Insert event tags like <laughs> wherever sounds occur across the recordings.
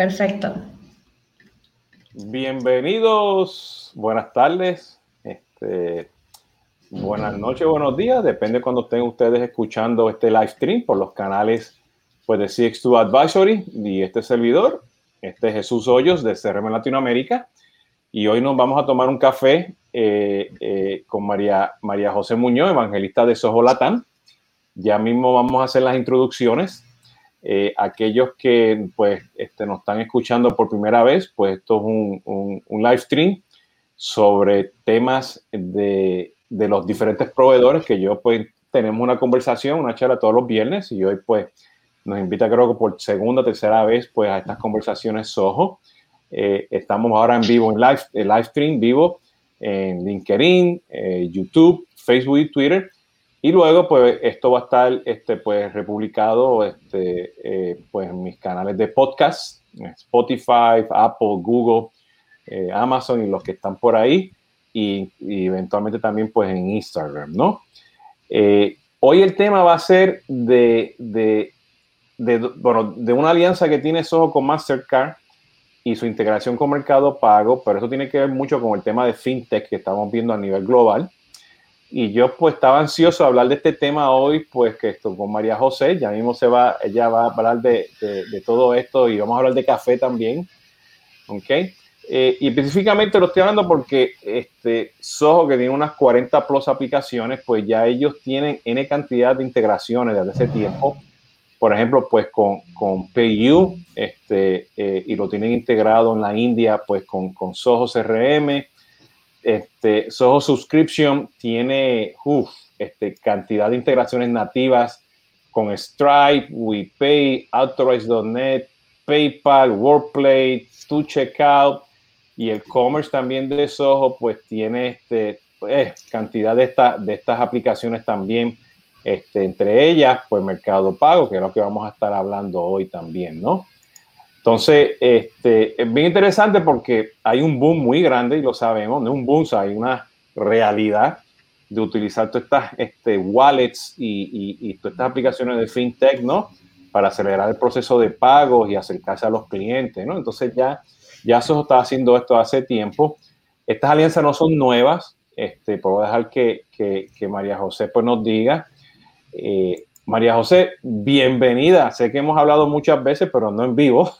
Perfecto. Bienvenidos, buenas tardes, este, buenas noches, buenos días, depende cuando estén ustedes escuchando este live stream por los canales pues, de CX2 Advisory y este servidor, este es Jesús Hoyos de CRM Latinoamérica y hoy nos vamos a tomar un café eh, eh, con María, María José Muñoz, evangelista de Soho Latán. Ya mismo vamos a hacer las introducciones. Eh, aquellos que pues este, nos están escuchando por primera vez, pues esto es un, un, live stream sobre temas de, de, los diferentes proveedores que yo pues tenemos una conversación, una charla todos los viernes y hoy pues nos invita creo que por segunda, tercera vez pues a estas conversaciones Soho. Eh, estamos ahora en vivo, en live, en live stream vivo en LinkedIn, eh, YouTube, Facebook y Twitter. Y luego, pues, esto va a estar, este, pues, republicado, este, eh, pues, en mis canales de podcast, Spotify, Apple, Google, Amazon y los que están por ahí. Y, eventualmente también, pues, en Instagram, ¿no? hoy el tema va a ser de, de, de, bueno, de una alianza que tiene Soho con Mastercard y su integración con Mercado Pago, pero eso tiene que ver mucho con el tema de fintech que estamos viendo a nivel global. Y yo pues estaba ansioso de hablar de este tema hoy, pues que esto con María José, ya mismo se va, ella va a hablar de, de, todo esto y vamos a hablar de café también, ¿ok? Eh, y específicamente lo estoy hablando porque este Soho, que tiene unas 40 plus aplicaciones, pues ya ellos tienen N cantidad de integraciones desde hace tiempo por ejemplo, pues con, con PayU, este, eh, y lo tienen integrado en la India, pues con, con Soho CRM. Este, Soho Subscription tiene este, cantidad de integraciones nativas con Stripe, WePay, Authorize.net, PayPal, WordPlay, To Checkout y el commerce también de Soho, pues tiene este, pues, cantidad de, esta, de estas aplicaciones también este, entre ellas, pues Mercado Pago, que es lo que vamos a estar hablando hoy también, ¿no? Entonces, este, es bien interesante porque hay un boom muy grande y lo sabemos, no es un boom, hay una realidad de utilizar todas estas este, wallets y, y, todas estas aplicaciones de fintech, ¿no? Para acelerar el proceso de pagos y acercarse a los clientes, ¿no? Entonces ya, ya eso está haciendo esto hace tiempo. Estas alianzas no son nuevas, este, puedo dejar que, que, que María José pues, nos diga eh, María José, bienvenida. Sé que hemos hablado muchas veces, pero no en vivo.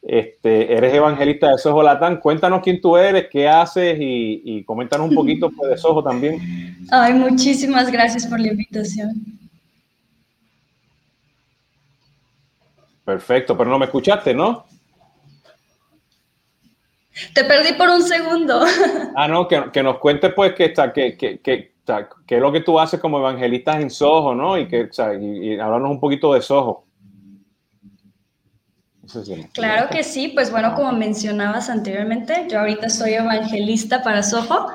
Este, eres evangelista de Soho Latán. Cuéntanos quién tú eres, qué haces y, y coméntanos un poquito pues, de Soho también. Ay, muchísimas gracias por la invitación. Perfecto, pero no me escuchaste, ¿no? Te perdí por un segundo. <laughs> Ah, no, que, que nos cuentes pues que, está, que, que, que, qué es lo que tú haces como evangelista en Soho, ¿no? Y, que, y, hablarnos un poquito de Soho. Claro que sí, pues bueno, como mencionabas anteriormente, yo ahorita soy evangelista para Soho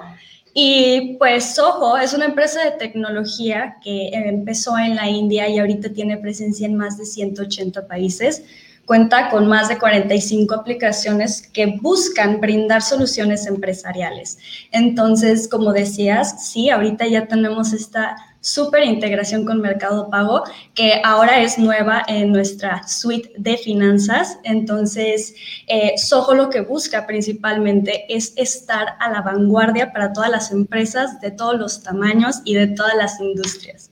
y pues Soho es una empresa de tecnología que empezó en la India y ahorita tiene presencia en más de 180 países cuenta con más de 45 aplicaciones que buscan brindar soluciones empresariales. Entonces, como decías, sí, ahorita ya tenemos esta súper integración con Mercado Pago, que ahora es nueva en nuestra suite de finanzas. Entonces, eh, Soho lo que busca principalmente es estar a la vanguardia para todas las empresas de todos los tamaños y de todas las industrias.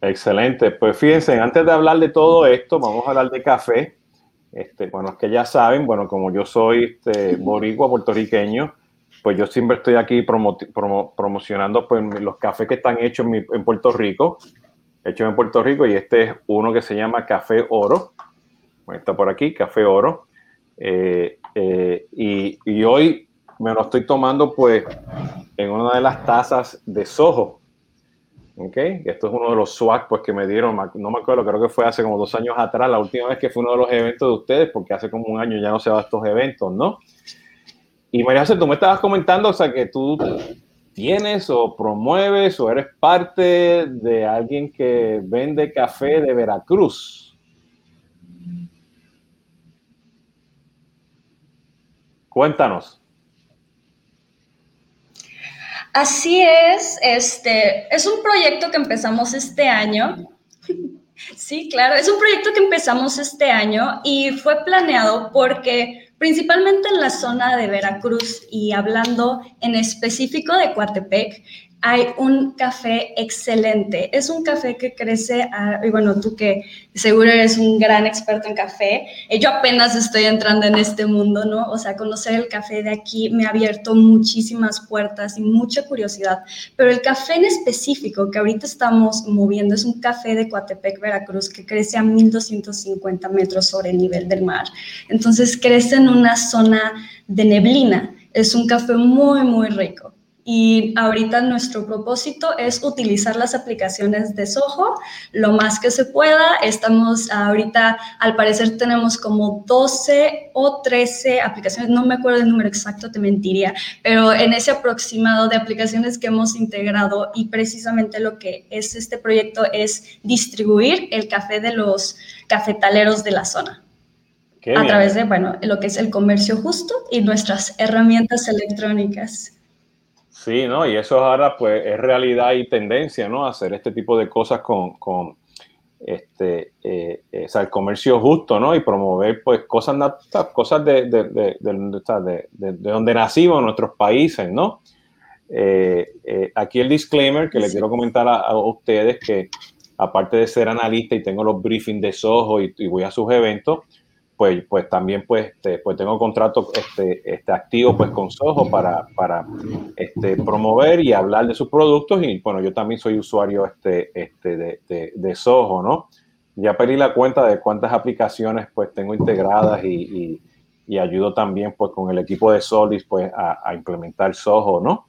Excelente. Pues fíjense, antes de hablar de todo esto, vamos a hablar de café. Este, bueno, es que ya saben, bueno, como yo soy este, <laughs> boricua, puertorriqueño, pues yo siempre estoy aquí promocionando pues, los cafés que están hechos en, Puerto Rico, hechos en Puerto Rico, y este es uno que se llama Café Oro. está por aquí, Café Oro. Eh, eh, y, y, hoy me lo estoy tomando pues en una de las tazas de Soho. Okay. Esto es uno de los swag pues, que me dieron, no me acuerdo, creo que fue hace como dos años atrás, la última vez que fue uno de los eventos de ustedes, porque hace como un año ya no se va a estos eventos, ¿no? Y María José, tú me estabas comentando, o sea, que tú tienes o promueves o eres parte de alguien que vende café de Veracruz. Cuéntanos. Así es, este es un proyecto que empezamos este año. <laughs> Sí, claro, es un proyecto que empezamos este año y fue planeado porque principalmente en la zona de Veracruz y hablando en específico de Coatepec, hay un café excelente. Es un café que crece, y bueno, tú que seguro eres un gran experto en café, eh, yo apenas estoy entrando en este mundo, ¿no? O sea, conocer el café de aquí me ha abierto muchísimas puertas y mucha curiosidad, pero el café en específico que ahorita estamos moviendo es un café de Coatepec, Veracruz, que crece a 1250 metros sobre el nivel del mar. Entonces crece en una zona de neblina. Es un café muy, muy rico. Y ahorita nuestro propósito es utilizar las aplicaciones de Soho lo más que se pueda. Estamos ahorita, al parecer tenemos como 12 o 13 aplicaciones, no me acuerdo el número exacto, te mentiría, pero en ese aproximado de aplicaciones que hemos integrado y precisamente lo que es este proyecto es distribuir el café de los cafetaleros de la zona. a través de, bueno, lo que es el comercio justo y nuestras herramientas electrónicas. Sí, ¿no? Y eso ahora pues es realidad y tendencia, ¿no? Hacer este tipo de cosas con, este, eh, eh el comercio justo, ¿no? Y promover pues cosas, cosas de, de, de, de, donde nacimos, nuestros países, ¿no? Eh, aquí el disclaimer que le quiero comentar a, ustedes que aparte de ser analista y tengo los briefings de Soho y, y voy a sus eventos, pues, pues también pues, este, pues tengo contrato este, este activo pues con Soho para, para este, promover y hablar de sus productos y bueno, yo también soy usuario este, este de, de, Soho, ¿no? Ya pedí la cuenta de cuántas aplicaciones pues tengo integradas y, y, ayudo también pues con el equipo de Solis pues a, implementar Soho, ¿no?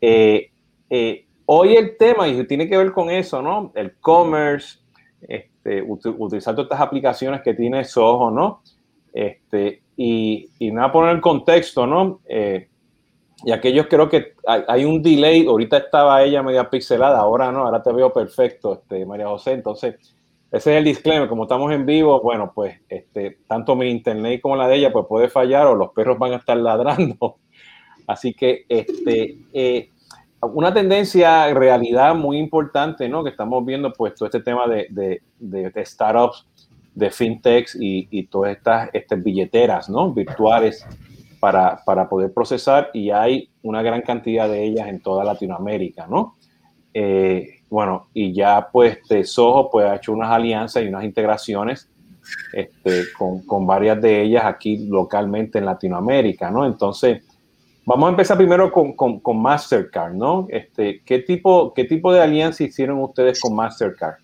Eh, eh, hoy el tema, y tiene que ver con eso, ¿no? El commerce, este, utilizar todas estas aplicaciones que tiene Soho, ¿no? Este, y, y nada, poner el contexto, ¿no? Eh, y aquellos creo que hay, un delay, ahorita estaba ella media pixelada, ahora no, ahora te veo perfecto, este, María José, entonces ese es el disclaimer, como estamos en vivo, bueno, pues este, tanto mi internet como la de ella pues puede fallar o los perros van a estar ladrando, <laughs> así que este, eh, una tendencia en realidad muy importante, ¿no? Que estamos viendo, pues, todo este tema de, de, de, startups, de fintechs y, y todas estas, estas, billeteras, ¿no? Virtuales para, para, poder procesar y hay una gran cantidad de ellas en toda Latinoamérica, ¿no? Eh, bueno, y ya, pues, Soho, pues, ha hecho unas alianzas y unas integraciones este, con, con varias de ellas aquí localmente en Latinoamérica, ¿no? Entonces, Vamos a empezar primero con, Mastercard, ¿no? Este, ¿qué, tipo, ¿Qué tipo de alianza hicieron ustedes con Mastercard?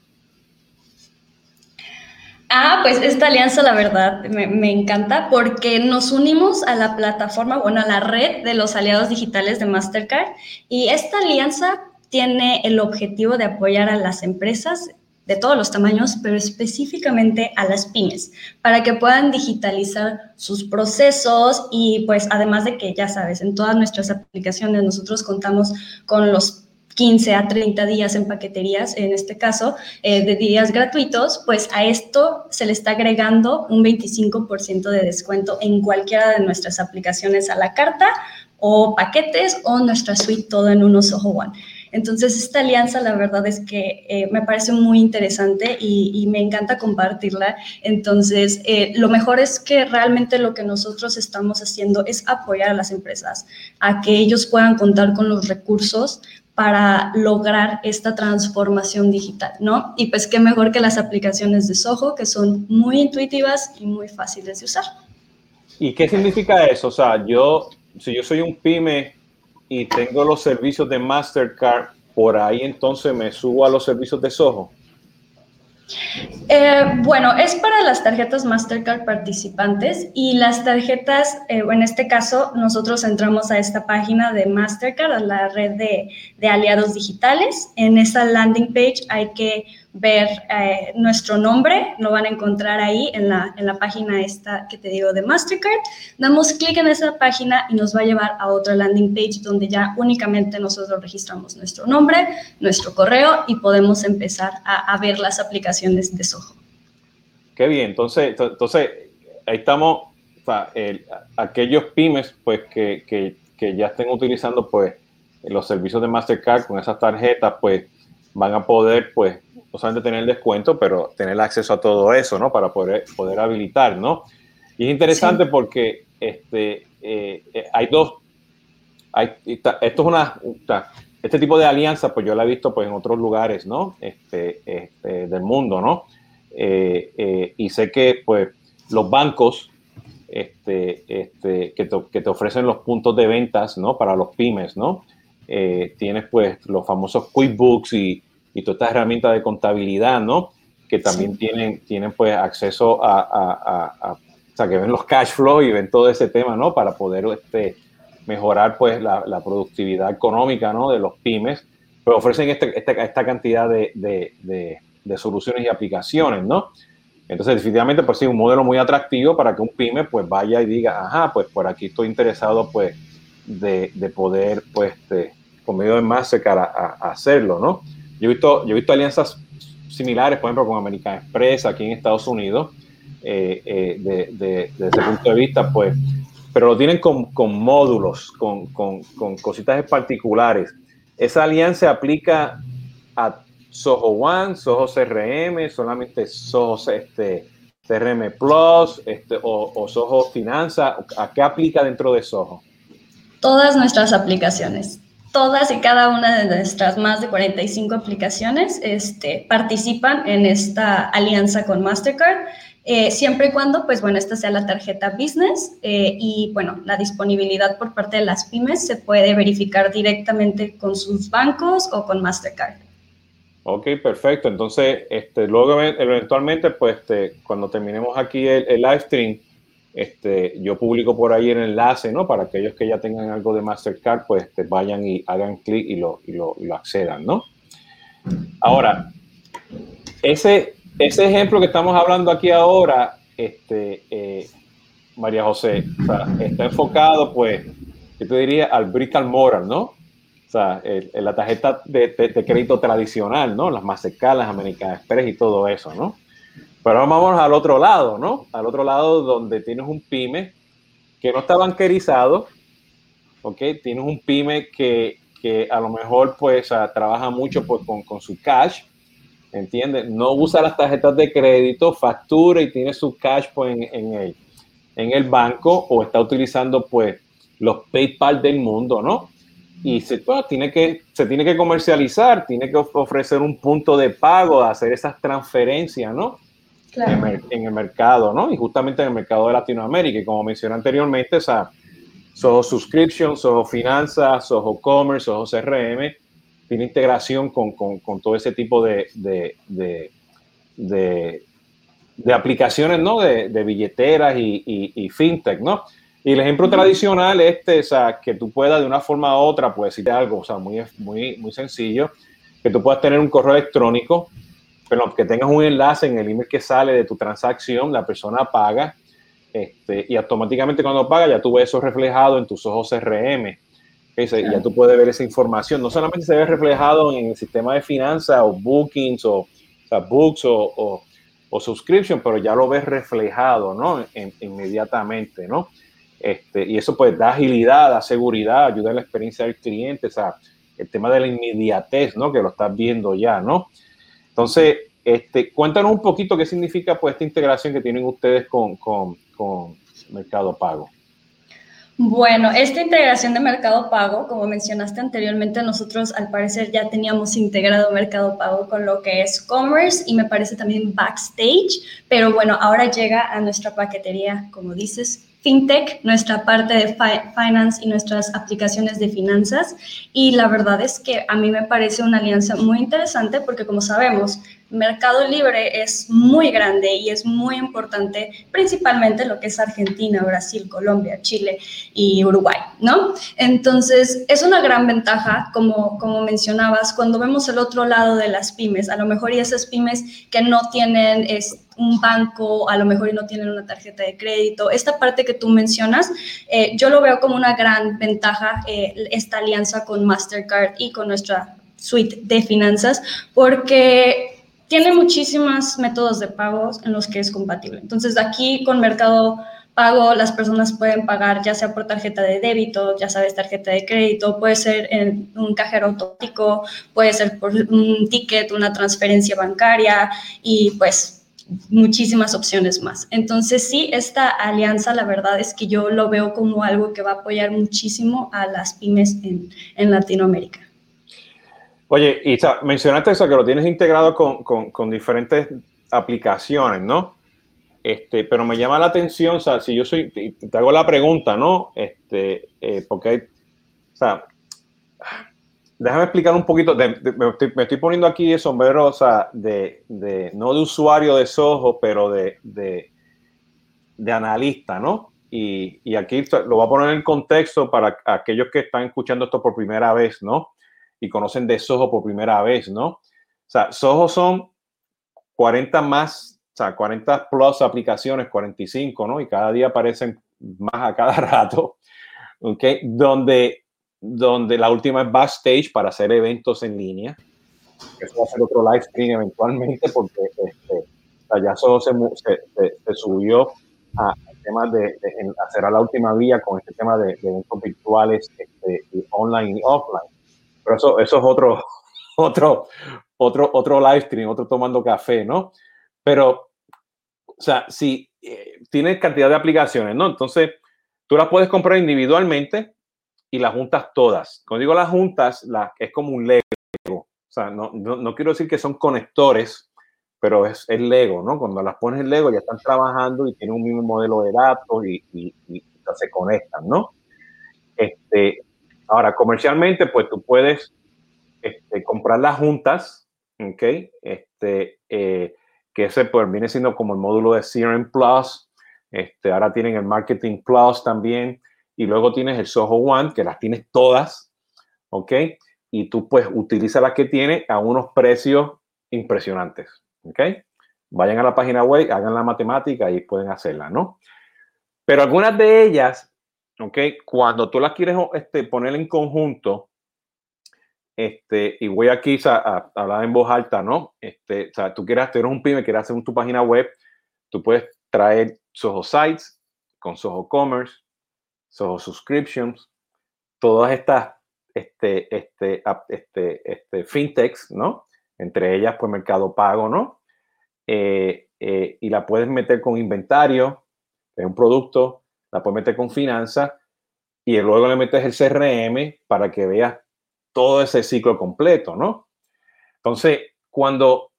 Ah, pues esta alianza, la verdad, me, me, encanta porque nos unimos a la plataforma, bueno, a la red de los aliados digitales de Mastercard y esta alianza tiene el objetivo de apoyar a las empresas de todos los tamaños, pero específicamente a las pymes, para que puedan digitalizar sus procesos y pues además de que ya sabes, en todas nuestras aplicaciones nosotros contamos con los 15 a 30 días en paqueterías, en este caso, eh, de días gratuitos, pues a esto se le está agregando un 25% de descuento en cualquiera de nuestras aplicaciones a la carta o paquetes o nuestra suite todo en uno Soho One. Entonces, esta alianza, la verdad es que eh, me parece muy interesante y, me encanta compartirla. Entonces, eh, lo mejor es que realmente lo que nosotros estamos haciendo es apoyar a las empresas, a que ellos puedan contar con los recursos para lograr esta transformación digital, ¿no? Y pues qué mejor que las aplicaciones de Soho, que son muy intuitivas y muy fáciles de usar. ¿Y qué significa eso? O sea, yo, si yo soy un pyme y tengo los servicios de Mastercard, por ahí entonces me subo a los servicios de Soho. Eh, bueno, es para las tarjetas Mastercard participantes y las tarjetas, eh, en este caso, nosotros entramos a esta página de Mastercard, a la red de, de aliados digitales. En esa landing page hay que ver eh, nuestro nombre, lo van a encontrar ahí en la, en la página esta que te digo de Mastercard. Damos clic en esa página y nos va a llevar a otra landing page donde ya únicamente nosotros registramos nuestro nombre, nuestro correo y podemos empezar a, a ver las aplicaciones de Soho. Qué bien, entonces, entonces ahí estamos, aquellos pymes pues que, que, que ya estén utilizando pues los servicios de Mastercard con esas tarjetas pues van a poder pues no solamente tener el descuento, pero tener acceso a todo eso, ¿no? Para poder, poder habilitar, ¿no? Y es interesante porque este, eh, eh, hay dos, hay, esto es una, este tipo de alianza, pues yo la he visto pues en otros lugares, ¿no? Este, este del mundo, ¿no? Eh, y sé que pues los bancos este, este, que, te, que, te, ofrecen los puntos de ventas, ¿no? Para los pymes, ¿no? tienes pues los famosos QuickBooks y, y todas estas herramientas de contabilidad, ¿no? Que también tienen, tienen pues acceso a, a, a, o sea, que ven los cash flow y ven todo ese tema, ¿no? Para poder este, mejorar pues la, la productividad económica, ¿no? De los pymes, pero ofrecen este, este, esta cantidad de, de, de, soluciones y aplicaciones, ¿no? Entonces, definitivamente, pues sí, un modelo muy atractivo para que un pyme pues vaya y diga, ajá, pues por aquí estoy interesado pues de, de poder pues este, con medio de Mastercard a, a hacerlo, ¿no? Yo he visto, yo he visto alianzas similares, por ejemplo, con American Express aquí en Estados Unidos, eh, eh, de, desde ese punto de vista, pues, pero lo tienen con, módulos, con, cositas particulares. Esa alianza aplica a Soho One, Soho CRM, solamente Soho este, CRM Plus este, o, o Soho Finanza. ¿A qué aplica dentro de Soho? Todas nuestras aplicaciones todas y cada una de nuestras más de 45 aplicaciones este, participan en esta alianza con Mastercard, eh, siempre y cuando, pues bueno, esta sea la tarjeta business eh, y bueno, la disponibilidad por parte de las pymes se puede verificar directamente con sus bancos o con Mastercard. Ok, perfecto. Entonces, este, luego eventualmente, pues este, cuando terminemos aquí el, el live stream, este, yo publico por ahí el enlace, ¿no? Para aquellos que ya tengan algo de Mastercard, pues este, vayan y hagan clic y lo, y, lo, accedan, ¿no? Ahora, ese, ese ejemplo que estamos hablando aquí ahora, este, eh, María José, está enfocado, pues, yo te diría al brick and mortar, ¿no? O sea, la tarjeta de, de, crédito tradicional, ¿no? Las Mastercard, las American Express y todo eso, ¿no? Pero vamos al otro lado, ¿no? Al otro lado donde tienes un pyme que no está banquerizado, ¿ok? Tienes un pyme que, que a lo mejor pues trabaja mucho pues, con, con, su cash, ¿entiendes? No usa las tarjetas de crédito, factura y tiene su cash pues en, en, el, en el banco o está utilizando pues los PayPal del mundo, ¿no? Y se, pues, tiene que, se tiene que comercializar, tiene que ofrecer un punto de pago, hacer esas transferencias, ¿no? En, el mercado, ¿no? Y justamente en el mercado de Latinoamérica. Y como mencioné anteriormente, o sea, Soho Subscription, Soho Finanzas, Soho Commerce, Soho CRM, tiene integración con, con, con todo ese tipo de, de, de, de aplicaciones, ¿no? De, billeteras y, y, y, fintech, ¿no? Y el ejemplo tradicional este, o sea, que tú puedas de una forma u otra, puedes decirte algo, o sea, muy, muy, muy sencillo, que tú puedas tener un correo electrónico pero que tengas un enlace en el email que sale de tu transacción, la persona paga este, y automáticamente cuando paga ya tú ves eso reflejado en tus ojos CRM. Ya tú puedes ver esa información. No solamente se ve reflejado en el sistema de finanzas o bookings o, o books o, o, subscription, pero ya lo ves reflejado, ¿no? inmediatamente, ¿no? Este, y eso pues da agilidad, da seguridad, ayuda a la experiencia del cliente, o sea, el tema de la inmediatez, ¿no? Que lo estás viendo ya, ¿no? Entonces, este, cuéntanos un poquito qué significa pues, esta integración que tienen ustedes con, con, con Mercado Pago. Bueno, esta integración de Mercado Pago, como mencionaste anteriormente, nosotros al parecer ya teníamos integrado Mercado Pago con lo que es Commerce y me parece también Backstage, pero bueno, ahora llega a nuestra paquetería, como dices, FinTech, nuestra parte de finance y nuestras aplicaciones de finanzas. Y la verdad es que a mí me parece una alianza muy interesante porque como sabemos, Mercado Libre es muy grande y es muy importante, principalmente lo que es Argentina, Brasil, Colombia, Chile y Uruguay, ¿no? Entonces, es una gran ventaja, como, como mencionabas, cuando vemos el otro lado de las pymes, a lo mejor y esas pymes que no tienen un banco, a lo mejor y no tienen una tarjeta de crédito, esta parte que tú mencionas, eh, yo lo veo como una gran ventaja, eh, esta alianza con Mastercard y con nuestra suite de finanzas, porque tiene muchísimos métodos de pagos en los que es compatible. Entonces, aquí con Mercado pago, las personas pueden pagar ya sea por tarjeta de débito, ya sabes, tarjeta de crédito, puede ser en un cajero automático, puede ser por un ticket, una transferencia bancaria y pues muchísimas opciones más. Entonces sí, esta alianza la verdad es que yo lo veo como algo que va a apoyar muchísimo a las pymes en, en Latinoamérica. Oye, Isa, mencionaste eso, que lo tienes integrado con, con, diferentes aplicaciones, ¿no? Este, pero me llama la atención, o sea, si yo soy, te, hago la pregunta, ¿no? Este, eh, porque hay, o sea, déjame explicar un poquito, me, estoy, poniendo aquí de sombrero, o sea, de, de, no de usuario de Soho, pero de, de, de analista, ¿no? Y, y, aquí lo voy a poner en contexto para aquellos que están escuchando esto por primera vez, ¿no? Y conocen de Soho por primera vez, ¿no? O sea, Soho son 40 más o sea, 40 plus aplicaciones, 45, ¿no? Y cada día aparecen más a cada <laughs> rato, ¿ok? Donde, donde la última es Backstage para hacer eventos en línea. Eso va a ser otro live stream eventualmente porque este, ya solo se, se, subió a temas de, hacer a la última vía con este tema de, eventos virtuales este, online y offline. Pero eso, eso es otro, <laughs> otro, otro, otro live stream, otro tomando café, ¿no? Pero, o sea, si eh, tienes cantidad de aplicaciones, ¿no? Entonces, tú las puedes comprar individualmente y las juntas todas. Cuando digo las juntas, la, es como un Lego. O sea, no, no, quiero decir que son conectores, pero es el Lego, ¿no? Cuando las pones en Lego ya están trabajando y tienen un mismo modelo de datos y, y, y se conectan, ¿no? Este, ahora, comercialmente, pues tú puedes este, comprar las juntas, ¿ok? Este, eh, que ese pues viene siendo como el módulo de CRM Plus, este, ahora tienen el Marketing Plus también, y luego tienes el Soho One, que las tienes todas, ¿ok? Y tú pues utiliza las que tiene a unos precios impresionantes, ¿ok? Vayan a la página web, hagan la matemática y pueden hacerla, ¿no? Pero algunas de ellas, ¿ok? Cuando tú las quieres este, poner en conjunto, este, y voy aquí a, hablar en voz alta, ¿no? Este, o sea, tú quieres, tener un pyme, quieres hacer tu página web, tú puedes traer Soho Sites con Soho Commerce, Soho Subscriptions, todas estas este, este, este, este, fintechs, ¿no? Entre ellas, pues Mercado Pago, ¿no? Eh, eh, y la puedes meter con inventario, es un producto, la puedes meter con finanzas y luego le metes el CRM para que veas todo ese ciclo completo, ¿no? Entonces, cuando,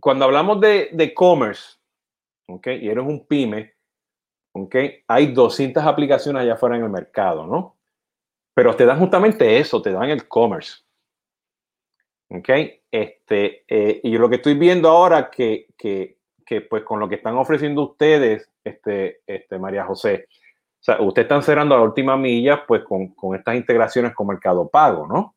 cuando hablamos de, de commerce, ¿ok? Y eres un pyme, ¿ok? Hay 200 aplicaciones allá afuera en el mercado, ¿no? Pero te dan justamente eso, te dan el commerce. ¿Ok? Este, eh, y lo que estoy viendo ahora que, que, que, pues con lo que están ofreciendo ustedes, este, este, María José, o sea, ustedes están cerrando la última milla, pues con, con, estas integraciones con Mercado Pago, ¿no?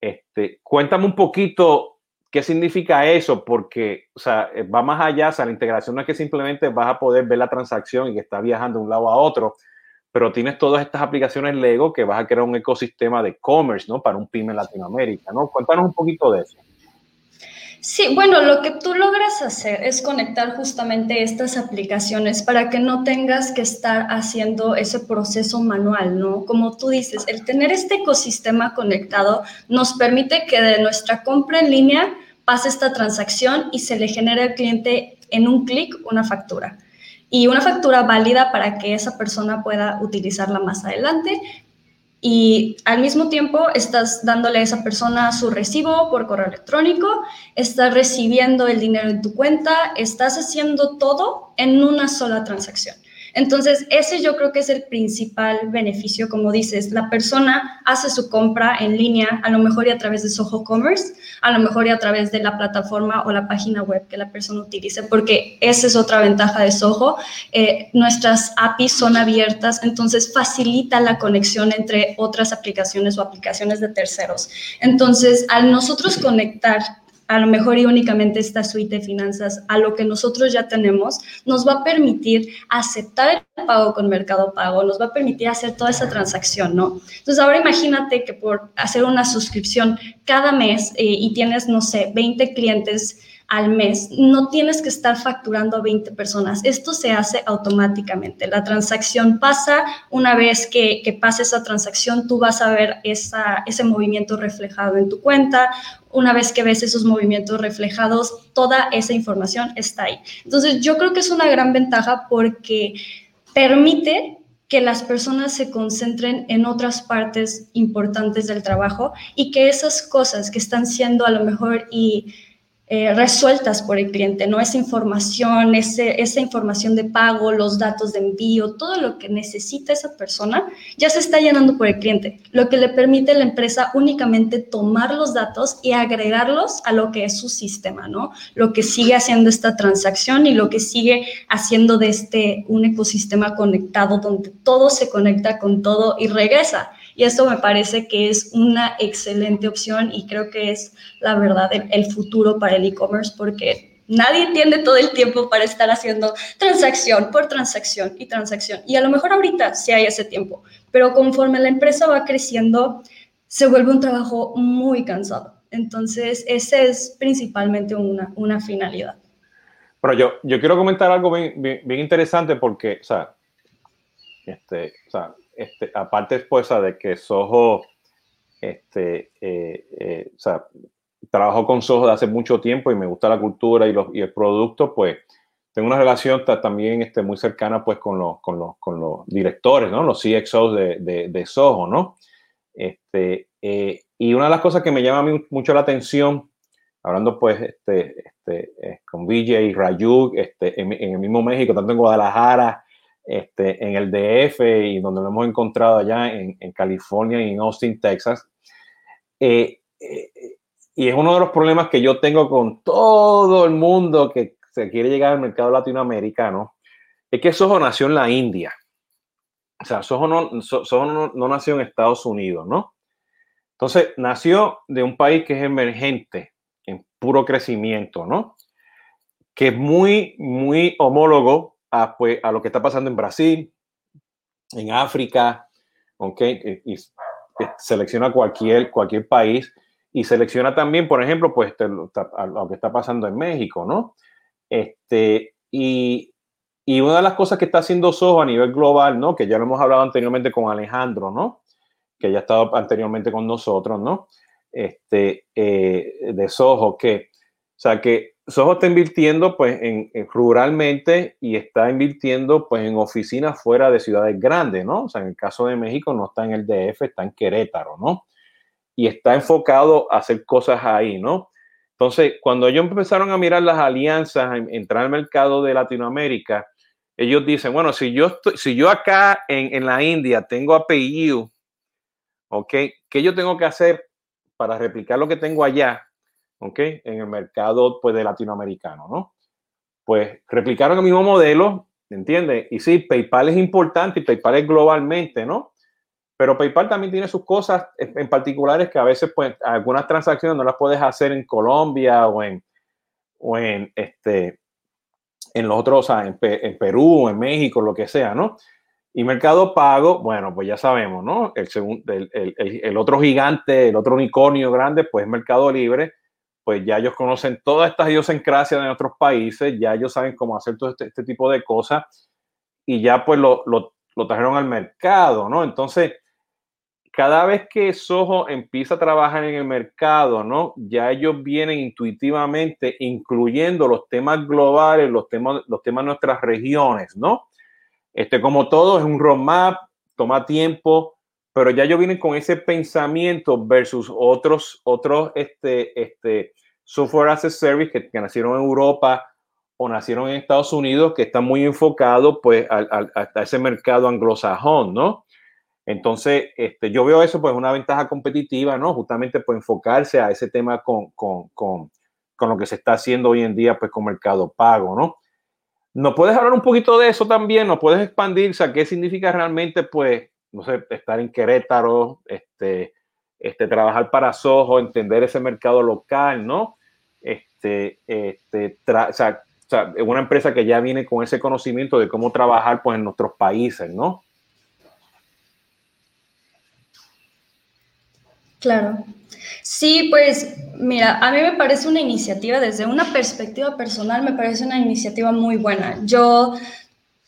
Este, cuéntame un poquito qué significa eso, porque, o sea, va más allá, o sea, la integración no es que simplemente vas a poder ver la transacción y que está viajando de un lado a otro, pero tienes todas estas aplicaciones Lego que vas a crear un ecosistema de commerce, ¿no? Para un pyme en Latinoamérica, ¿no? Cuéntanos un poquito de eso. Sí, bueno, lo que tú logras hacer es conectar justamente estas aplicaciones para que no tengas que estar haciendo ese proceso manual, ¿no? Como tú dices, el tener este ecosistema conectado nos permite que de nuestra compra en línea pase esta transacción y se le genere al cliente en un clic una factura. Y una factura válida para que esa persona pueda utilizarla más adelante y al mismo tiempo estás dándole a esa persona su recibo por correo electrónico, estás recibiendo el dinero en tu cuenta, estás haciendo todo en una sola transacción. Entonces, ese yo creo que es el principal beneficio, como dices, la persona hace su compra en línea, a lo mejor y a través de Soho Commerce, a lo mejor y a través de la plataforma o la página web que la persona utilice, porque esa es otra ventaja de Soho. Eh, nuestras APIs son abiertas, entonces facilita la conexión entre otras aplicaciones o aplicaciones de terceros. Entonces, al nosotros conectar a lo mejor y únicamente esta suite de finanzas a lo que nosotros ya tenemos, nos va a permitir aceptar el pago con Mercado Pago, nos va a permitir hacer toda esa transacción, ¿no? Entonces, ahora imagínate que por hacer una suscripción cada mes eh, y tienes, no sé, 20 clientes al mes, no tienes que estar facturando a 20 personas. Esto se hace automáticamente. La transacción pasa, una vez que, que pase esa transacción, tú vas a ver esa, ese movimiento reflejado en tu cuenta. Una vez que ves esos movimientos reflejados, toda esa información está ahí. Entonces, yo creo que es una gran ventaja porque permite que las personas se concentren en otras partes importantes del trabajo y que esas cosas que están siendo a lo mejor y eh, resueltas por el cliente, ¿no? Esa información, ese, esa información de pago, los datos de envío, todo lo que necesita esa persona ya se está llenando por el cliente, lo que le permite a la empresa únicamente tomar los datos y agregarlos a lo que es su sistema, ¿no? Lo que sigue haciendo esta transacción y lo que sigue haciendo de este un ecosistema conectado donde todo se conecta con todo y regresa. Y esto me parece que es una excelente opción y creo que es la verdad el, futuro para el e-commerce porque nadie tiene todo el tiempo para estar haciendo transacción por transacción y transacción. Y a lo mejor ahorita sí hay ese tiempo, pero conforme la empresa va creciendo, se vuelve un trabajo muy cansado. Entonces, esa es principalmente una, una finalidad. Bueno, yo, yo quiero comentar algo bien, bien, interesante porque, o sea, este, o sea, este, aparte pues, de que Soho, este, eh, eh, o sea, trabajo con Soho de hace mucho tiempo y me gusta la cultura y, los, y el producto, pues tengo una relación también este, muy cercana pues con los, con los, con directores, ¿no? Los CXOs de, Soho, ¿no? Este, eh, y una de las cosas que me llama mucho la atención, hablando pues este, este, con Vijay y Rayuk, en, el mismo México, tanto en Guadalajara, este, en el DF y donde lo hemos encontrado allá en, California y en Austin, Texas. Eh, eh, y es uno de los problemas que yo tengo con todo el mundo que se quiere llegar al mercado latinoamericano, es que Soho nació en la India. O sea, Soho no, no, no nació en Estados Unidos, ¿no? Entonces, nació de un país que es emergente, en puro crecimiento, ¿no? Que es muy, muy homólogo a, pues, a lo que está pasando en Brasil, en África, ¿ok? Y, selecciona cualquier, cualquier país y selecciona también, por ejemplo, pues este, lo, que está pasando en México, ¿no? Este, y, y, una de las cosas que está haciendo Soho a nivel global, ¿no? Que ya lo hemos hablado anteriormente con Alejandro, ¿no? Que ya ha estado anteriormente con nosotros, ¿no? Este, eh, de Soho, que, o sea, que Soho está invirtiendo pues en, ruralmente y está invirtiendo pues en oficinas fuera de ciudades grandes, ¿no? O sea, en el caso de México no está en el DF, está en Querétaro, ¿no? Y está enfocado a hacer cosas ahí, ¿no? Entonces, cuando ellos empezaron a mirar las alianzas, entrar al mercado de Latinoamérica, ellos dicen, bueno, si yo, si yo acá en, en la India tengo apellido, ¿ok? ¿Qué yo tengo que hacer para replicar lo que tengo allá? ¿Ok? En el mercado, pues, de latinoamericano, ¿no? Pues replicaron el mismo modelo, ¿entiendes? Y sí, PayPal es importante y PayPal es globalmente, ¿no? Pero PayPal también tiene sus cosas en particulares que a veces, pues, algunas transacciones no las puedes hacer en Colombia o en, o en, este, en los otros, o en, en Perú, en México, lo que sea, ¿no? Y Mercado Pago, bueno, pues ya sabemos, ¿no? El, el, el, el, otro gigante, el otro unicornio grande, pues Mercado Libre, pues ya ellos conocen todas estas idiosincrasias de otros países, ya ellos saben cómo hacer todo este, este tipo de cosas y ya pues lo, lo, lo, trajeron al mercado, ¿no? Entonces, cada vez que Soho empieza a trabajar en el mercado, ¿no? Ya ellos vienen intuitivamente incluyendo los temas globales, los temas, los temas de nuestras regiones, ¿no? Este, como todo, es un roadmap, toma tiempo, pero ya ellos vienen con ese pensamiento versus otros, otros este, este, software as a service que, que nacieron en Europa o nacieron en Estados Unidos que están muy enfocados pues a, ese mercado anglosajón, ¿no? Entonces, este, yo veo eso pues una ventaja competitiva, ¿no? Justamente pues enfocarse a ese tema con, con, con, con lo que se está haciendo hoy en día pues con mercado pago, ¿no? ¿Nos puedes hablar un poquito de eso también? ¿Nos puedes expandir? O sea, ¿qué significa realmente pues no sé, estar en Querétaro, este, este, trabajar para Soho, entender ese mercado local, ¿no? Este, este, o sea, una empresa que ya viene con ese conocimiento de cómo trabajar pues, en nuestros países, ¿no? Claro. Sí, pues mira, a mí me parece una iniciativa, desde una perspectiva personal, me parece una iniciativa muy buena. Yo,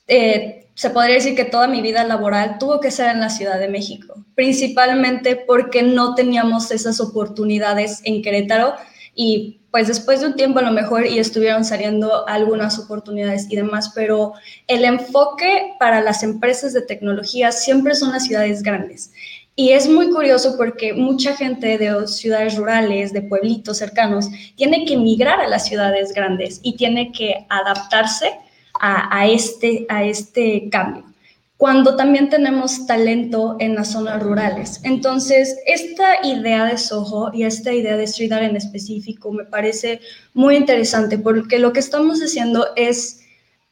eh, se podría decir que toda mi vida laboral tuvo que ser en la Ciudad de México, principalmente porque no teníamos esas oportunidades en Querétaro y pues después de un tiempo a lo mejor y estuvieron saliendo algunas oportunidades y demás, pero el enfoque para las empresas de tecnología siempre son las ciudades grandes. Y es muy curioso porque mucha gente de ciudades rurales, de pueblitos cercanos, tiene que emigrar a las ciudades grandes y tiene que adaptarse a, este, a este cambio, cuando también tenemos talento en las zonas rurales. Entonces, esta idea de Soho y esta idea de Street en específico me parece muy interesante porque lo que estamos haciendo es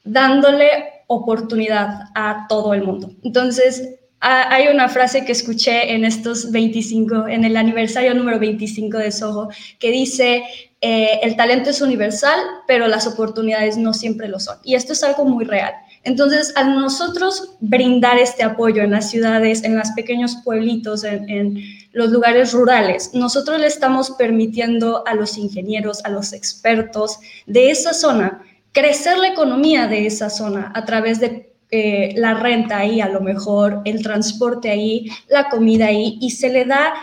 dándole oportunidad a todo el mundo. Entonces, hay una frase que escuché en estos 25, en el aniversario número 25 de Soho, que dice, eh, el talento es universal, pero las oportunidades no siempre lo son. Y esto es algo muy real. Entonces, al nosotros brindar este apoyo en las ciudades, en los pequeños pueblitos, en, los lugares rurales, nosotros le estamos permitiendo a los ingenieros, a los expertos de esa zona, crecer la economía de esa zona a través de eh, la renta ahí, a lo mejor el transporte ahí, la comida ahí, y se le da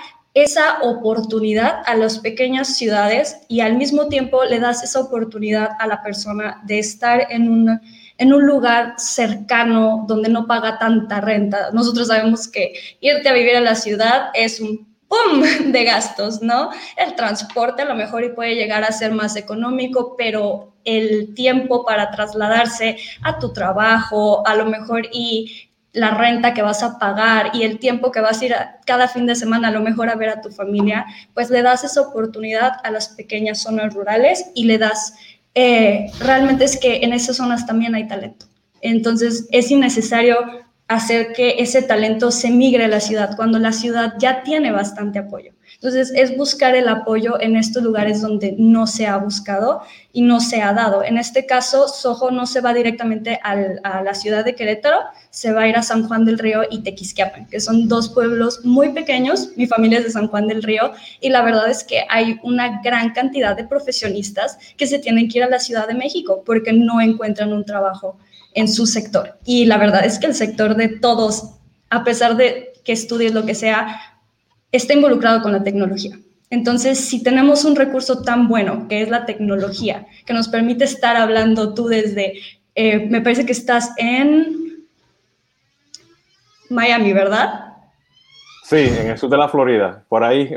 esa oportunidad a las pequeñas ciudades y al mismo tiempo le das esa oportunidad a la persona de estar en un, en un lugar cercano donde no paga tanta renta. Nosotros sabemos que irte a vivir a la ciudad es un ¡pum! <laughs> de gastos, ¿no? El transporte a lo mejor y puede llegar a ser más económico, pero el tiempo para trasladarse a tu trabajo, a lo mejor y la renta que vas a pagar y el tiempo que vas a ir cada fin de semana a lo mejor a ver a tu familia, pues le das esa oportunidad a las pequeñas zonas rurales y le das, eh, realmente es que en esas zonas también hay talento. Entonces es innecesario hacer que ese talento se migre a la ciudad cuando la ciudad ya tiene bastante apoyo. Entonces, es buscar el apoyo en estos lugares donde no se ha buscado y no se ha dado. En este caso, Soho no se va directamente a la ciudad de Querétaro, se va a ir a San Juan del Río y Tequisquiapan, que son dos pueblos muy pequeños. Mi familia es de San Juan del Río y la verdad es que hay una gran cantidad de profesionistas que se tienen que ir a la Ciudad de México porque no encuentran un trabajo en su sector. Y la verdad es que el sector de todos, a pesar de que estudies lo que sea, está involucrado con la tecnología. Entonces, si tenemos un recurso tan bueno, que es la tecnología, que nos permite estar hablando tú desde, eh, me parece que estás en Miami, ¿verdad? Sí, en el sur de la Florida, por ahí,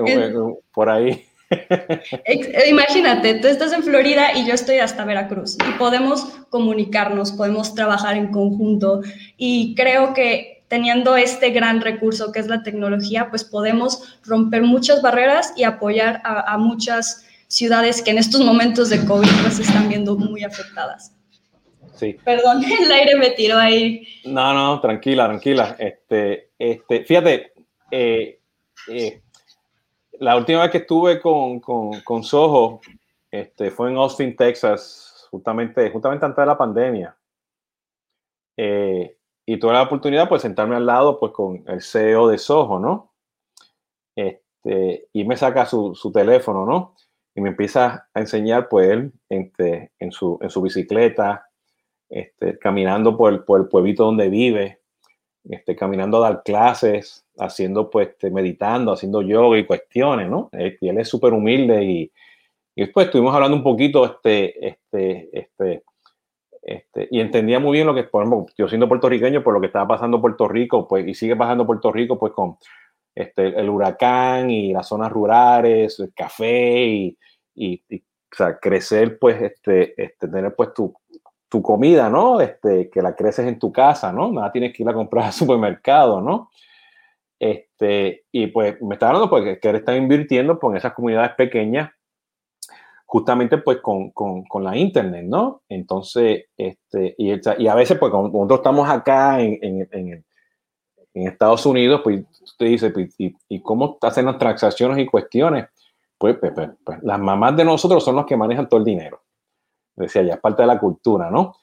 por ahí. <laughs> Imagínate, tú estás en Florida y yo estoy hasta Veracruz y podemos comunicarnos, podemos trabajar en conjunto y creo que teniendo este gran recurso que es la tecnología, pues podemos romper muchas barreras y apoyar a, muchas ciudades que en estos momentos de COVID pues están viendo muy afectadas. Sí. Perdón, <laughs> el aire me tiró ahí. No, no, tranquila, tranquila. Este, este, fíjate, eh, eh, la última vez que estuve con, con, con Soho este, fue en Austin, Texas, justamente, justamente antes de la pandemia. Eh, y tuve la oportunidad pues sentarme al lado pues con el CEO de Soho, ¿no? Este, y me saca su, su, teléfono, ¿no? Y me empieza a enseñar pues él este, en, su, en su bicicleta, este, caminando por el, por el pueblito donde vive, este, caminando a dar clases, haciendo, pues, este, meditando, haciendo yoga y cuestiones, ¿no? Eh, y él es súper humilde y, y, después estuvimos hablando un poquito, este, este, este, este, y entendía muy bien lo que, por ejemplo, yo siendo puertorriqueño, por lo que estaba pasando Puerto Rico, pues, y sigue pasando Puerto Rico, pues, con este, el huracán y las zonas rurales, el café y, y, crecer, pues, este, este, tener, pues, tu, tu comida, ¿no? Este, que la creces en tu casa, ¿no? Nada tienes que ir a comprar al <laughs> supermercado, ¿no? Este, y pues me está hablando porque que él está invirtiendo pues, en esas comunidades pequeñas, justamente pues con, con, con la internet, ¿no? Entonces, este, y, y a veces pues cuando nosotros estamos acá en, en, en, en Estados Unidos, pues usted dice, pues, ¿y, ¿y, cómo hacen las transacciones y cuestiones? Pues, pues, pues, pues las mamás de nosotros son los que manejan todo el dinero decía, ya es parte de la cultura, ¿no?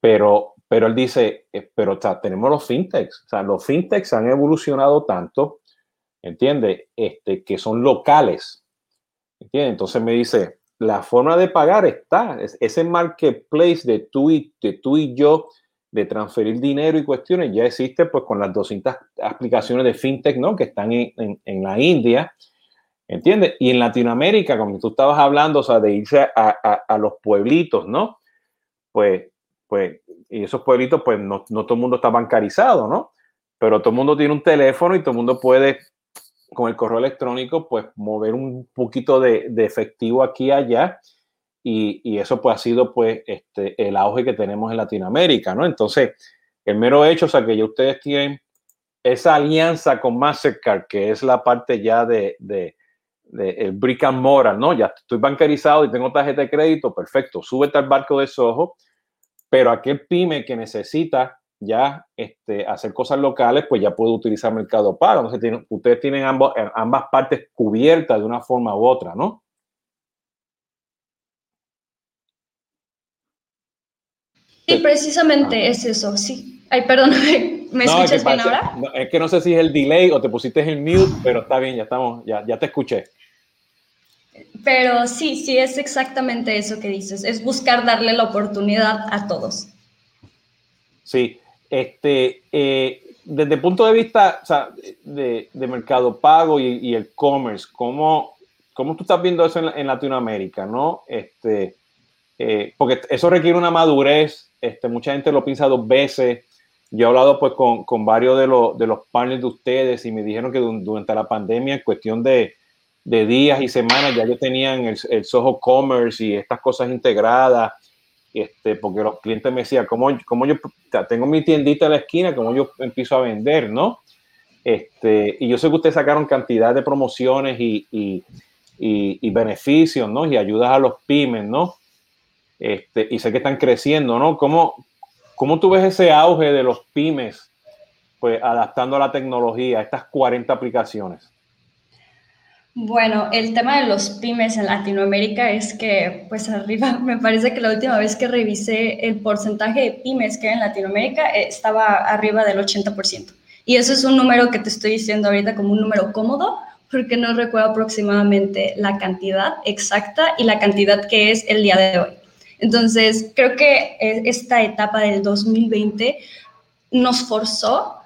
Pero, pero él dice, eh, pero tenemos los fintechs, o sea, los fintechs han evolucionado tanto ¿entiendes? Este, que son locales, ¿entiendes? Entonces me dice, la forma de pagar está, ese marketplace de tú y, de tú y yo, de transferir dinero y cuestiones, ya existe pues con las 200 aplicaciones de fintech, ¿no? Que están en, en, la India, ¿entiendes? Y en Latinoamérica, como tú estabas hablando, o sea, de irse a, a, a los pueblitos, ¿no? Pues, pues, y esos pueblitos, pues no, no todo el mundo está bancarizado, ¿no? Pero todo el mundo tiene un teléfono y todo el mundo puede con el correo electrónico, pues mover un poquito de, efectivo aquí y allá. Y, eso pues ha sido pues este, el auge que tenemos en Latinoamérica, ¿no? Entonces, el mero hecho, o sea, que ya ustedes tienen esa alianza con Mastercard, que es la parte ya de el brick and mortar, ¿no? Ya estoy bancarizado y tengo tarjeta de crédito, perfecto, súbete al barco de Soho, pero aquel pyme que necesita ya este, hacer cosas locales, pues ya puede utilizar Mercado Pago. Entonces, tienen, ustedes tienen ambos, eh, ambas partes cubiertas de una forma u otra, ¿no? Sí, precisamente es eso, sí. Ay, perdón, <laughs> ¿me escuchas bien ahora? es que no sé si es el delay o te pusiste el mute, pero está bien, ya estamos, ya, ya te escuché. Pero sí, sí, es exactamente eso que dices, es buscar darle la oportunidad a todos. Sí, este, eh, desde el punto de vista o sea, de, de, mercado pago y, y el commerce, ¿cómo, ¿cómo, tú estás viendo eso en, en Latinoamérica? ¿no? Este, eh, porque eso requiere una madurez, este, mucha gente lo piensa dos veces. Yo he hablado pues con, con varios de, los, de los partners de ustedes y me dijeron que durante la pandemia, en cuestión de, de días y semanas, ya yo tenían el, el Soho Commerce y estas cosas integradas este, porque los clientes me decían, ¿cómo, cómo yo tengo mi tiendita en la esquina, cómo yo empiezo a vender, ¿no? Este, y yo sé que ustedes sacaron cantidad de promociones y, y, y, beneficios, ¿no? Y ayudas a los pymes, ¿no? Este, y sé que están creciendo, ¿no? ¿Cómo, ¿Cómo tú ves ese auge de los pymes, pues adaptando a la tecnología, a estas 40 aplicaciones? Bueno, el tema de los pymes en Latinoamérica es que, pues arriba, <laughs> me parece que la última vez que revisé el porcentaje de pymes que hay en Latinoamérica eh, estaba arriba del 80%. Y eso es un número que te estoy diciendo ahorita como un número cómodo, porque no recuerdo aproximadamente la cantidad exacta y la cantidad que es el día de hoy. Entonces, creo que eh, esta etapa del 2020 nos forzó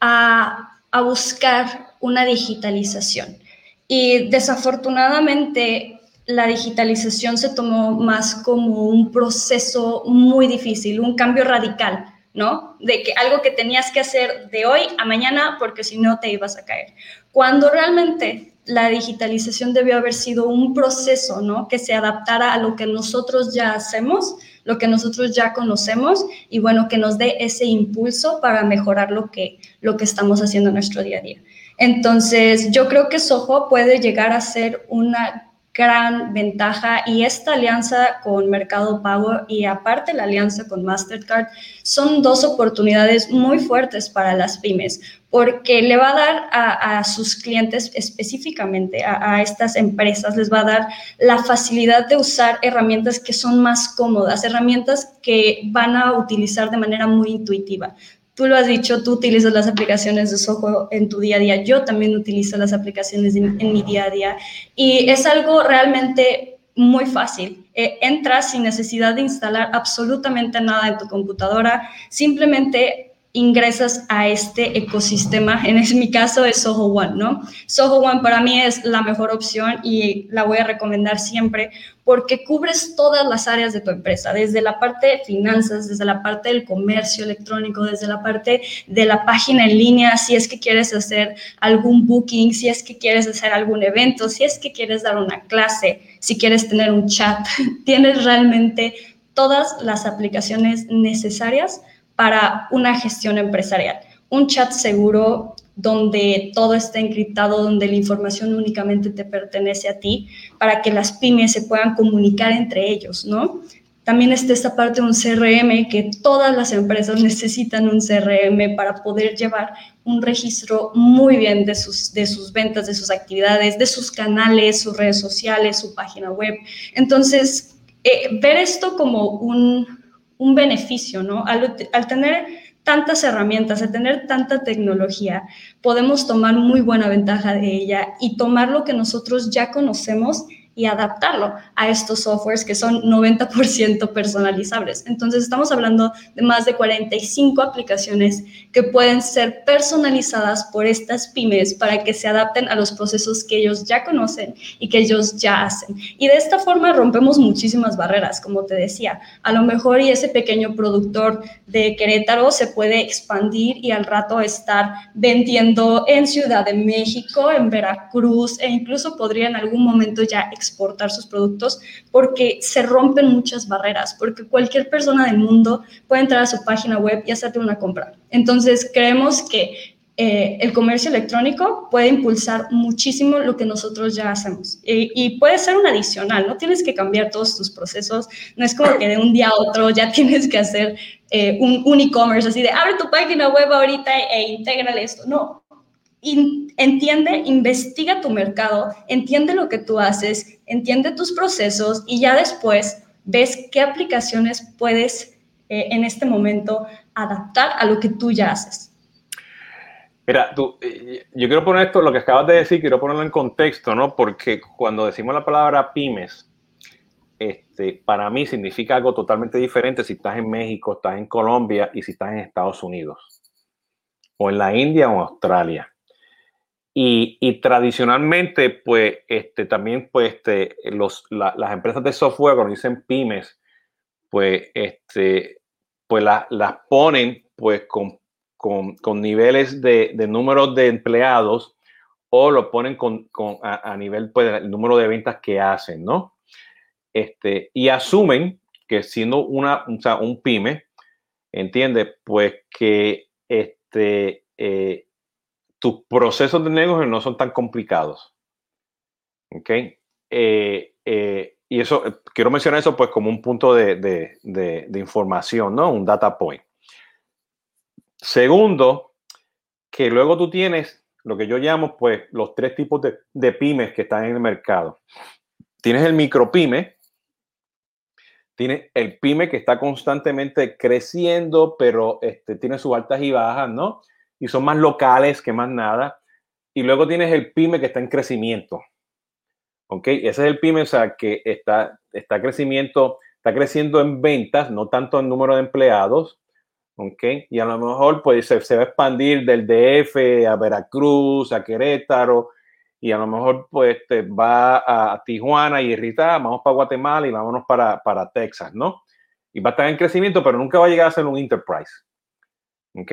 a, a buscar una digitalización y desafortunadamente la digitalización se tomó más como un proceso muy difícil, un cambio radical, ¿no? De que algo que tenías que hacer de hoy a mañana porque si no te ibas a caer. Cuando realmente la digitalización debió haber sido un proceso, ¿no? Que se adaptara a lo que nosotros ya hacemos, lo que nosotros ya conocemos y bueno, que nos dé ese impulso para mejorar lo que, lo que estamos haciendo en nuestro día a día. Entonces, yo creo que Soho puede llegar a ser una gran ventaja y esta alianza con Mercado Pago y aparte la alianza con Mastercard son dos oportunidades muy fuertes para las pymes porque le va a dar a, sus clientes específicamente, a, a, estas empresas, les va a dar la facilidad de usar herramientas que son más cómodas, herramientas que van a utilizar de manera muy intuitiva. Tú lo has dicho, tú utilizas las aplicaciones de Soho en tu día a día. Yo también utilizo las aplicaciones en, mi día a día. Y es algo realmente muy fácil. Eh, entras sin necesidad de instalar absolutamente nada en tu computadora. Simplemente ingresas a este ecosistema. En mi caso es Soho One, ¿no? Soho One para mí es la mejor opción y la voy a recomendar siempre porque cubres todas las áreas de tu empresa, desde la parte de finanzas, desde la parte del comercio electrónico, desde la parte de la página en línea, si es que quieres hacer algún booking, si es que quieres hacer algún evento, si es que quieres dar una clase, si quieres tener un chat, <laughs> tienes realmente todas las aplicaciones necesarias para una gestión empresarial. Un chat seguro donde todo está encriptado, donde la información únicamente te pertenece a ti, para que las pymes se puedan comunicar entre ellos, ¿no? También está esta parte de un CRM, que todas las empresas <laughs> necesitan un CRM para poder llevar un registro muy bien de sus, de sus ventas, de sus actividades, de sus canales, sus redes sociales, su página web. Entonces, eh, ver esto como un, un beneficio, ¿no? Al, tener tantas herramientas, al tener tanta tecnología, podemos tomar muy buena ventaja de ella y tomar lo que nosotros ya conocemos y adaptarlo a estos softwares que son 90% personalizables. Entonces estamos hablando de más de 45 aplicaciones que pueden ser personalizadas por estas pymes para que se adapten a los procesos que ellos ya conocen y que ellos ya hacen. Y de esta forma rompemos muchísimas barreras, como te decía. A lo mejor y ese pequeño productor de Querétaro se puede expandir y al rato estar vendiendo en Ciudad de México, en Veracruz e incluso podría en algún momento ya exportar sus productos porque se rompen muchas barreras, porque cualquier persona del mundo puede entrar a su página web y hacerte una compra. Entonces, creemos que eh, el comercio electrónico puede impulsar muchísimo lo que nosotros ya hacemos. Y, puede ser un adicional, no tienes que cambiar todos tus procesos, no es como que de un día a otro ya <laughs> tienes que hacer eh, un, un e-commerce así de abre tu página web ahorita e intégrale esto. No, entiende, investiga tu mercado, entiende lo que tú haces, entiende tus procesos y ya después ves qué aplicaciones puedes eh, en este momento adaptar a lo que tú ya haces. Mira, tú, eh, yo quiero poner esto, lo que acabas de decir, quiero ponerlo en contexto, ¿no? Porque cuando decimos la palabra pymes, este, para mí significa algo totalmente diferente si estás en México, estás en Colombia y si estás en Estados Unidos, o en la India o en Australia. Y, tradicionalmente, pues, este, también, pues, este, los, las empresas de software, cuando dicen pymes, pues, este, pues las ponen, pues, con, con, con niveles de, de números de empleados o lo ponen con, con a, nivel, pues, el número de ventas que hacen, ¿no? Este, y asumen que siendo una, o sea, un pyme, entiende, pues, que este, eh, tus procesos de negocio no son tan complicados. ¿Ok? Eh, eh, y eso, eh, quiero mencionar eso pues como un punto de, información, ¿no? Un data point. Segundo, que luego tú tienes lo que yo llamo pues los tres tipos de, pymes que están en el mercado. Tienes el micropyme, tienes el pyme que está constantemente creciendo, pero este, tiene sus altas y bajas, ¿no? Y son más locales que más nada. Y luego tienes el pyme que está en crecimiento. ¿Ok? Ese es el pyme, o sea, que está, está, crecimiento, está creciendo en ventas, no tanto en número de empleados. ¿Ok? Y a lo mejor pues, se, va a expandir del DF a Veracruz, a Querétaro, y a lo mejor pues te va a Tijuana y Rita, vamos para Guatemala y vámonos para, para Texas, ¿no? Y va a estar en crecimiento, pero nunca va a llegar a ser un enterprise. ¿Ok?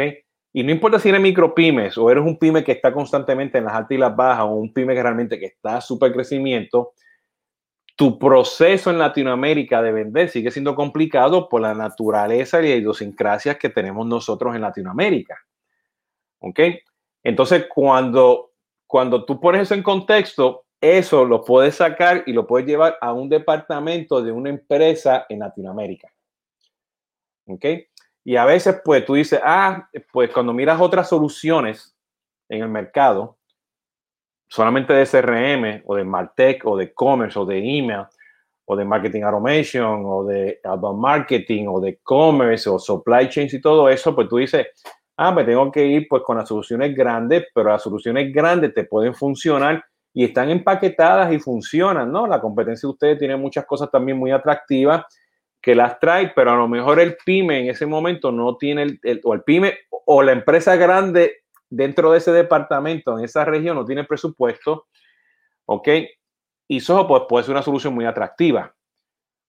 Y no importa si eres micropymes o eres un pyme que está constantemente en las altas y las bajas o un pyme que realmente que está súper crecimiento, tu proceso en Latinoamérica de vender sigue siendo complicado por la naturaleza y idiosincrasias que tenemos nosotros en Latinoamérica. ¿Ok? Entonces, cuando, cuando tú pones eso en contexto, eso lo puedes sacar y lo puedes llevar a un departamento de una empresa en Latinoamérica. ¿Ok? Y a veces, pues tú dices, ah, pues cuando miras otras soluciones en el mercado, solamente de CRM o de Martech o de commerce o de email o de marketing automation o de outbound marketing o de commerce o supply chains y todo eso, pues tú dices, ah, me tengo que ir pues con las soluciones grandes, pero las soluciones grandes te pueden funcionar y están empaquetadas y funcionan, ¿no? La competencia de ustedes tiene muchas cosas también muy atractivas que las trae, pero a lo mejor el pyme en ese momento no tiene el, o el pyme o la empresa grande dentro de ese departamento, en esa región, no tiene presupuesto, ¿ok? Y eso pues, puede ser una solución muy atractiva,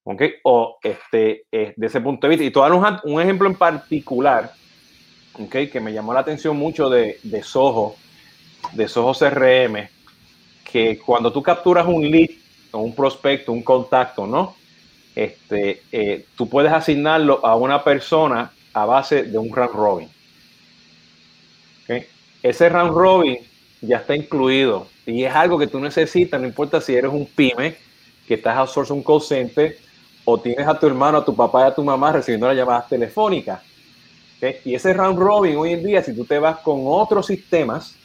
¿ok? O este, eh, de ese punto de vista. Y te un, ejemplo en particular, ¿ok? Que me llamó la atención mucho de, de Soho, de Soho CRM, que cuando tú capturas un lead o un prospecto, un contacto, ¿no? Este, eh, tú puedes asignarlo a una persona a base de un round robin. Ese round robin ya está incluido y es algo que tú necesitas, no importa si eres un pyme que estás outsourcing un call o tienes a tu hermano, a tu papá y a tu mamá recibiendo las llamadas telefónicas. Y ese round robin hoy en día, si tú te vas con otros sistemas,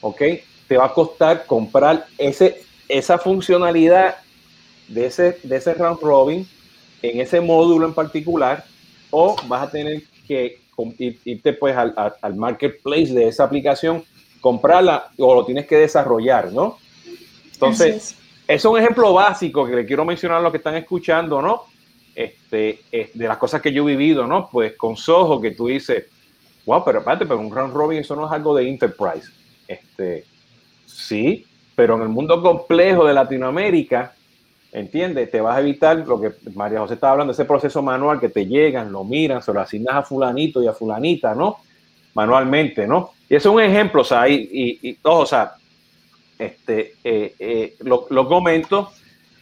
¿ok? Te va a costar comprar ese, esa funcionalidad de ese, de ese round robin en ese módulo en particular o vas a tener que irte pues al, al marketplace de esa aplicación, comprarla o lo tienes que desarrollar, ¿no? Entonces, es. un ejemplo básico que le quiero mencionar a los que están escuchando, ¿no? Este, de las cosas que yo he vivido, ¿no? Pues con Soho, que tú dices, wow, pero espérate, pero un round robin eso no es algo de enterprise. Este, sí, pero en el mundo complejo de Latinoamérica, ¿entiendes? Te vas a evitar lo que María José estaba hablando, ese proceso manual que te llegan, lo miran, se lo asignas a fulanito y a fulanita, ¿no? Manualmente, ¿no? Y eso es un ejemplo, o sea, y, y, y o sea, este, eh, eh, lo, comento,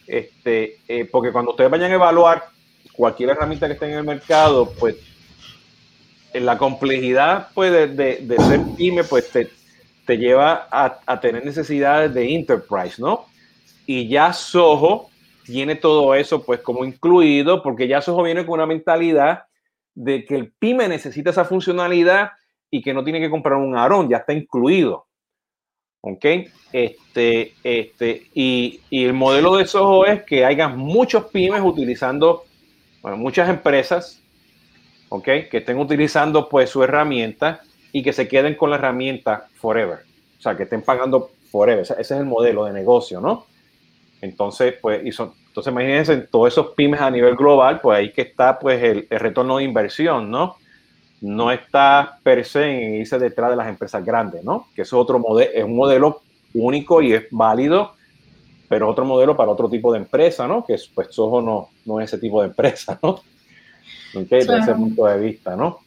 este, eh, porque cuando ustedes vayan a evaluar cualquier herramienta que esté en el mercado, pues en la complejidad pues, de, ser pyme, pues te, te lleva a, a, tener necesidades de enterprise, ¿no? Y ya Soho tiene todo eso pues como incluido, porque ya Soho viene con una mentalidad de que el pyme necesita esa funcionalidad y que no tiene que comprar un Aarón, ya está incluido. ¿Ok? Este, este, y, el modelo de Soho es que haya muchos pymes utilizando, bueno, muchas empresas, ¿ok? Que estén utilizando pues su herramienta y que se queden con la herramienta forever. O sea, que estén pagando forever. Ese es el modelo de negocio, ¿no? Entonces, pues, y son, entonces imagínense todos esos pymes a nivel global, pues ahí que está pues el, el retorno de inversión, ¿no? no está per se en irse detrás de las empresas grandes, ¿no? Que es otro modelo, es un modelo único y es válido, pero otro modelo para otro tipo de empresa, ¿no? Que pues Soho no, no es ese tipo de empresa, ¿no? Okay, Desde ese punto de vista, ¿no?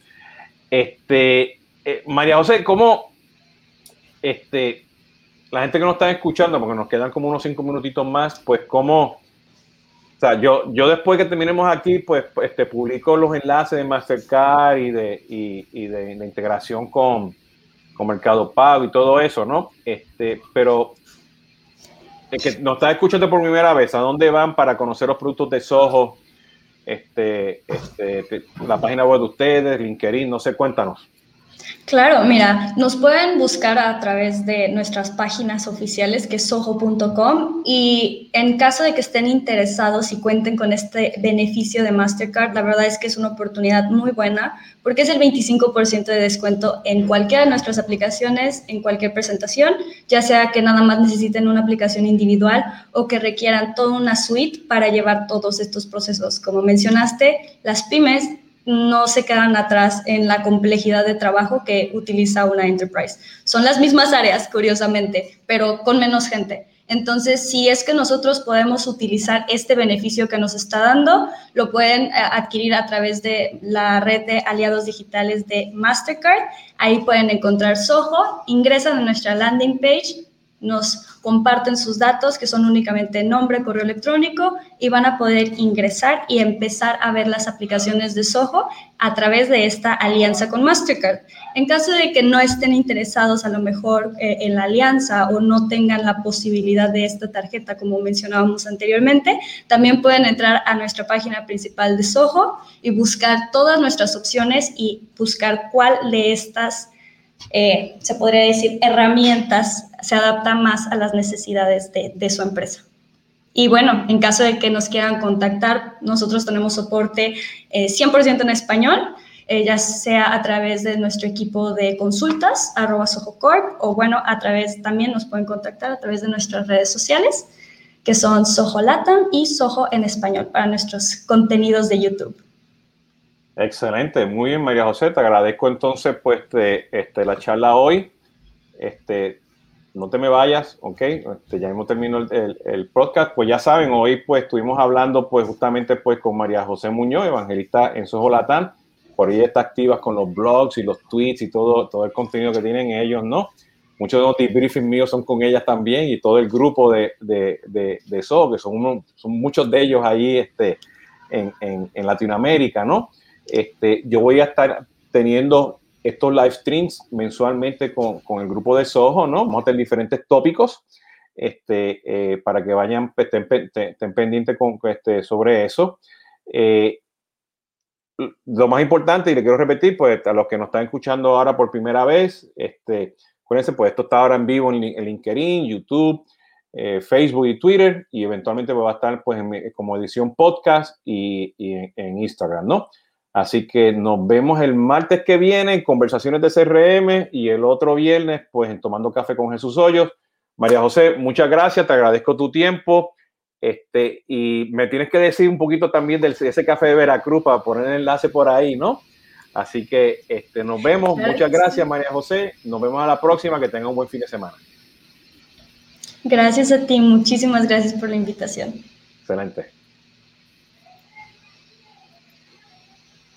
Este, eh, María José, ¿cómo este, la gente que nos está escuchando, porque nos quedan como unos cinco minutitos más, pues cómo o sea, yo, yo después que terminemos aquí, pues este, publico los enlaces de Mastercard y de, y, de, integración con, con, Mercado Pago y todo eso, ¿no? Este, pero el que nos está escuchando por primera vez, ¿a dónde van para conocer los productos de Soho? Este, este, la página web de ustedes, LinkedIn, no sé, cuéntanos. Claro, mira, nos pueden buscar a través de nuestras páginas oficiales que es soho.com y en caso de que estén interesados y cuenten con este beneficio de Mastercard, la verdad es que es una oportunidad muy buena porque es el 25% de descuento en cualquiera de nuestras aplicaciones, en cualquier presentación, ya sea que nada más necesiten una aplicación individual o que requieran toda una suite para llevar todos estos procesos. Como mencionaste, las pymes no se quedan atrás en la complejidad de trabajo que utiliza una enterprise. Son las mismas áreas, curiosamente, pero con menos gente. Entonces, si es que nosotros podemos utilizar este beneficio que nos está dando, lo pueden eh, adquirir a través de la red de aliados digitales de Mastercard. Ahí pueden encontrar Soho, ingresan a nuestra landing page, nos comparten sus datos, que son únicamente nombre, correo electrónico, y van a poder ingresar y empezar a ver las aplicaciones de Soho a través de esta alianza con Mastercard. En caso de que no estén interesados a lo mejor eh, en la alianza o no tengan la posibilidad de esta tarjeta, como mencionábamos anteriormente, también pueden entrar a nuestra página principal de Soho y buscar todas nuestras opciones y buscar cuál de estas eh, se podría decir, herramientas se adaptan más a las necesidades de, su empresa. Y bueno, en caso de que nos quieran contactar, nosotros tenemos soporte 100% eh, en español, eh, ya sea a través de nuestro equipo de consultas, arroba SojoCorp, o bueno, a través también nos pueden contactar a través de nuestras redes sociales, que son Soho Latam y Soho en español para nuestros contenidos de YouTube. Excelente, muy bien María José, te agradezco entonces pues de, este, la charla hoy. Este, no te me vayas, ok, este, ya hemos terminado el, el, podcast, pues ya saben, hoy pues estuvimos hablando pues justamente pues con María José Muñoz, evangelista en Soho Latán, por ella está activa con los blogs y los tweets y todo, todo el contenido que tienen ellos, ¿no? Muchos de los debriefings míos son con ellas también y todo el grupo de, de, de, de que son, son muchos de ellos ahí este, en, en, en Latinoamérica, ¿no? Este, yo voy a estar teniendo estos live streams mensualmente con, con el grupo de Soho, ¿no? Vamos a tener diferentes tópicos este, eh, para que vayan, pues, estén, pendientes con, este, sobre eso. Eh, lo más importante, y le quiero repetir, pues a los que nos están escuchando ahora por primera vez, este, acuérdense, pues esto está ahora en vivo en, LinkedIn, YouTube, eh, Facebook y Twitter, y eventualmente va a estar pues como edición podcast y, y en Instagram, ¿no? Así que nos vemos el martes que viene en Conversaciones de CRM y el otro viernes, pues en Tomando Café con Jesús Hoyos. María José, muchas gracias, te agradezco tu tiempo. Este, y me tienes que decir un poquito también de ese café de Veracruz para poner el enlace por ahí, ¿no? Así que este, nos vemos. Muchas gracias, María José. Nos vemos a la próxima. Que tenga un buen fin de semana. Gracias a ti. Muchísimas gracias por la invitación. Excelente.